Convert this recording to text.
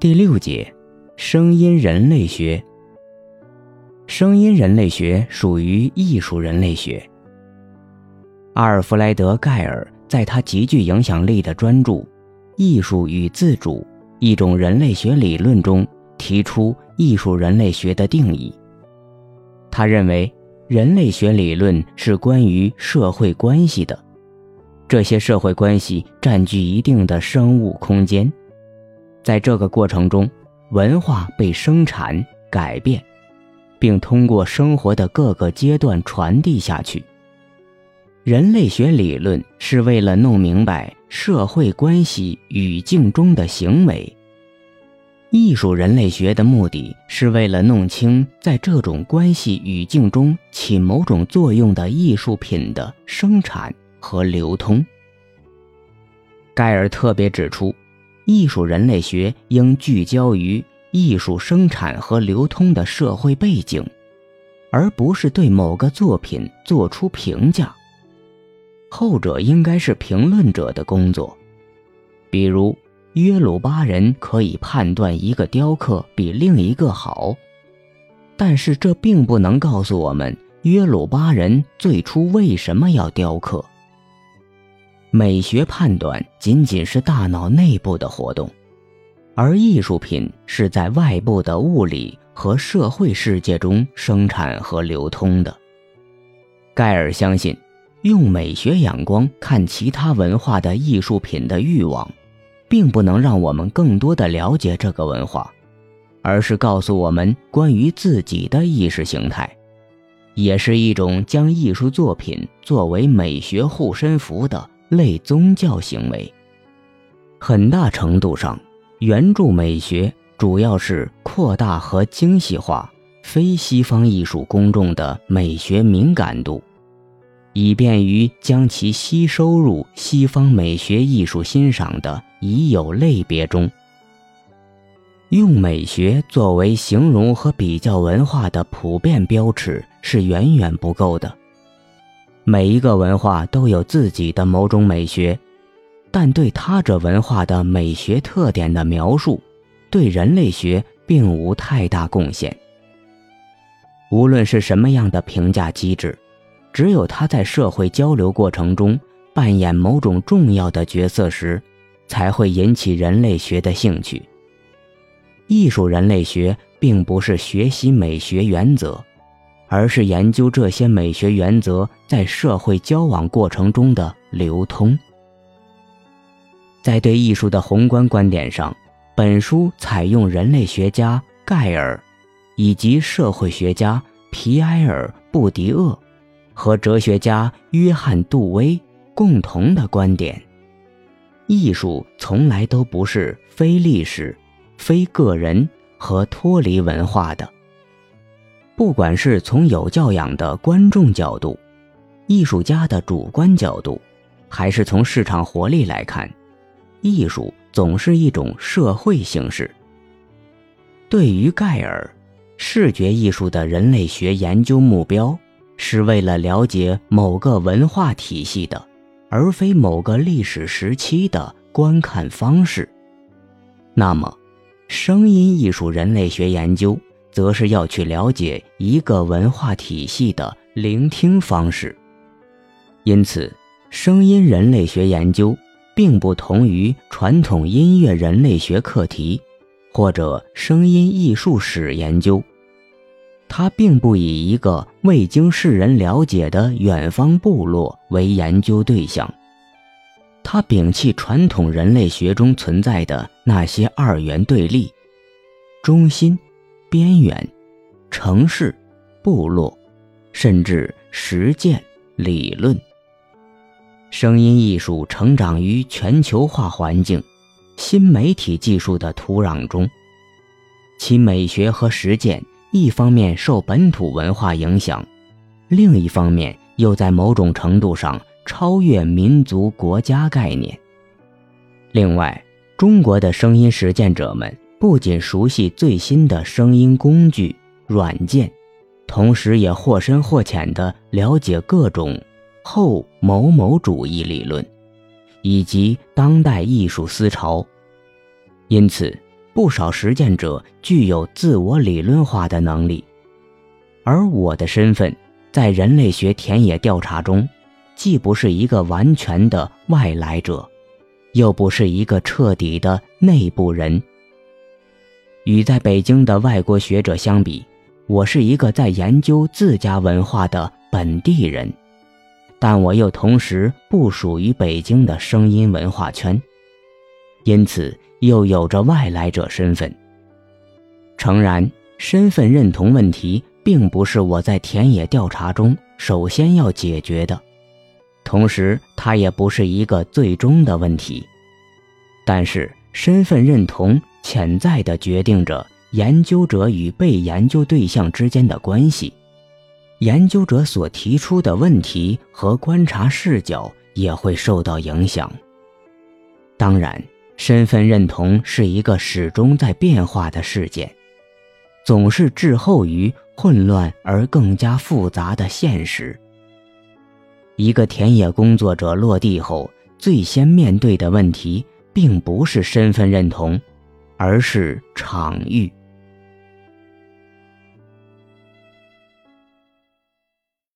第六节，声音人类学。声音人类学属于艺术人类学。阿尔弗莱德·盖尔在他极具影响力的专著《艺术与自主：一种人类学理论》中提出艺术人类学的定义。他认为，人类学理论是关于社会关系的，这些社会关系占据一定的生物空间。在这个过程中，文化被生产、改变，并通过生活的各个阶段传递下去。人类学理论是为了弄明白社会关系语境中的行为。艺术人类学的目的是为了弄清在这种关系语境中起某种作用的艺术品的生产和流通。盖尔特别指出。艺术人类学应聚焦于艺术生产和流通的社会背景，而不是对某个作品做出评价。后者应该是评论者的工作。比如，约鲁巴人可以判断一个雕刻比另一个好，但是这并不能告诉我们约鲁巴人最初为什么要雕刻。美学判断仅仅是大脑内部的活动，而艺术品是在外部的物理和社会世界中生产和流通的。盖尔相信，用美学眼光看其他文化的艺术品的欲望，并不能让我们更多的了解这个文化，而是告诉我们关于自己的意识形态，也是一种将艺术作品作为美学护身符的。类宗教行为，很大程度上，原著美学主要是扩大和精细化非西方艺术公众的美学敏感度，以便于将其吸收入西方美学艺术欣赏的已有类别中。用美学作为形容和比较文化的普遍标尺是远远不够的。每一个文化都有自己的某种美学，但对他者文化的美学特点的描述，对人类学并无太大贡献。无论是什么样的评价机制，只有他在社会交流过程中扮演某种重要的角色时，才会引起人类学的兴趣。艺术人类学并不是学习美学原则。而是研究这些美学原则在社会交往过程中的流通。在对艺术的宏观观点上，本书采用人类学家盖尔，以及社会学家皮埃尔·布迪厄和哲学家约翰·杜威共同的观点：艺术从来都不是非历史、非个人和脱离文化的。不管是从有教养的观众角度、艺术家的主观角度，还是从市场活力来看，艺术总是一种社会形式。对于盖尔，视觉艺术的人类学研究目标是为了了解某个文化体系的，而非某个历史时期的观看方式。那么，声音艺术人类学研究。则是要去了解一个文化体系的聆听方式，因此，声音人类学研究并不同于传统音乐人类学课题，或者声音艺术史研究。它并不以一个未经世人了解的远方部落为研究对象，它摒弃传统人类学中存在的那些二元对立，中心。边缘、城市、部落，甚至实践、理论。声音艺术成长于全球化环境、新媒体技术的土壤中，其美学和实践一方面受本土文化影响，另一方面又在某种程度上超越民族国家概念。另外，中国的声音实践者们。不仅熟悉最新的声音工具、软件，同时也或深或浅地了解各种后某某主义理论，以及当代艺术思潮。因此，不少实践者具有自我理论化的能力，而我的身份在人类学田野调查中，既不是一个完全的外来者，又不是一个彻底的内部人。与在北京的外国学者相比，我是一个在研究自家文化的本地人，但我又同时不属于北京的声音文化圈，因此。又有着外来者身份。诚然，身份认同问题并不是我在田野调查中首先要解决的，同时它也不是一个最终的问题。但是，身份认同潜在的决定着研究者与被研究对象之间的关系，研究者所提出的问题和观察视角也会受到影响。当然。身份认同是一个始终在变化的事件，总是滞后于混乱而更加复杂的现实。一个田野工作者落地后，最先面对的问题并不是身份认同，而是场域。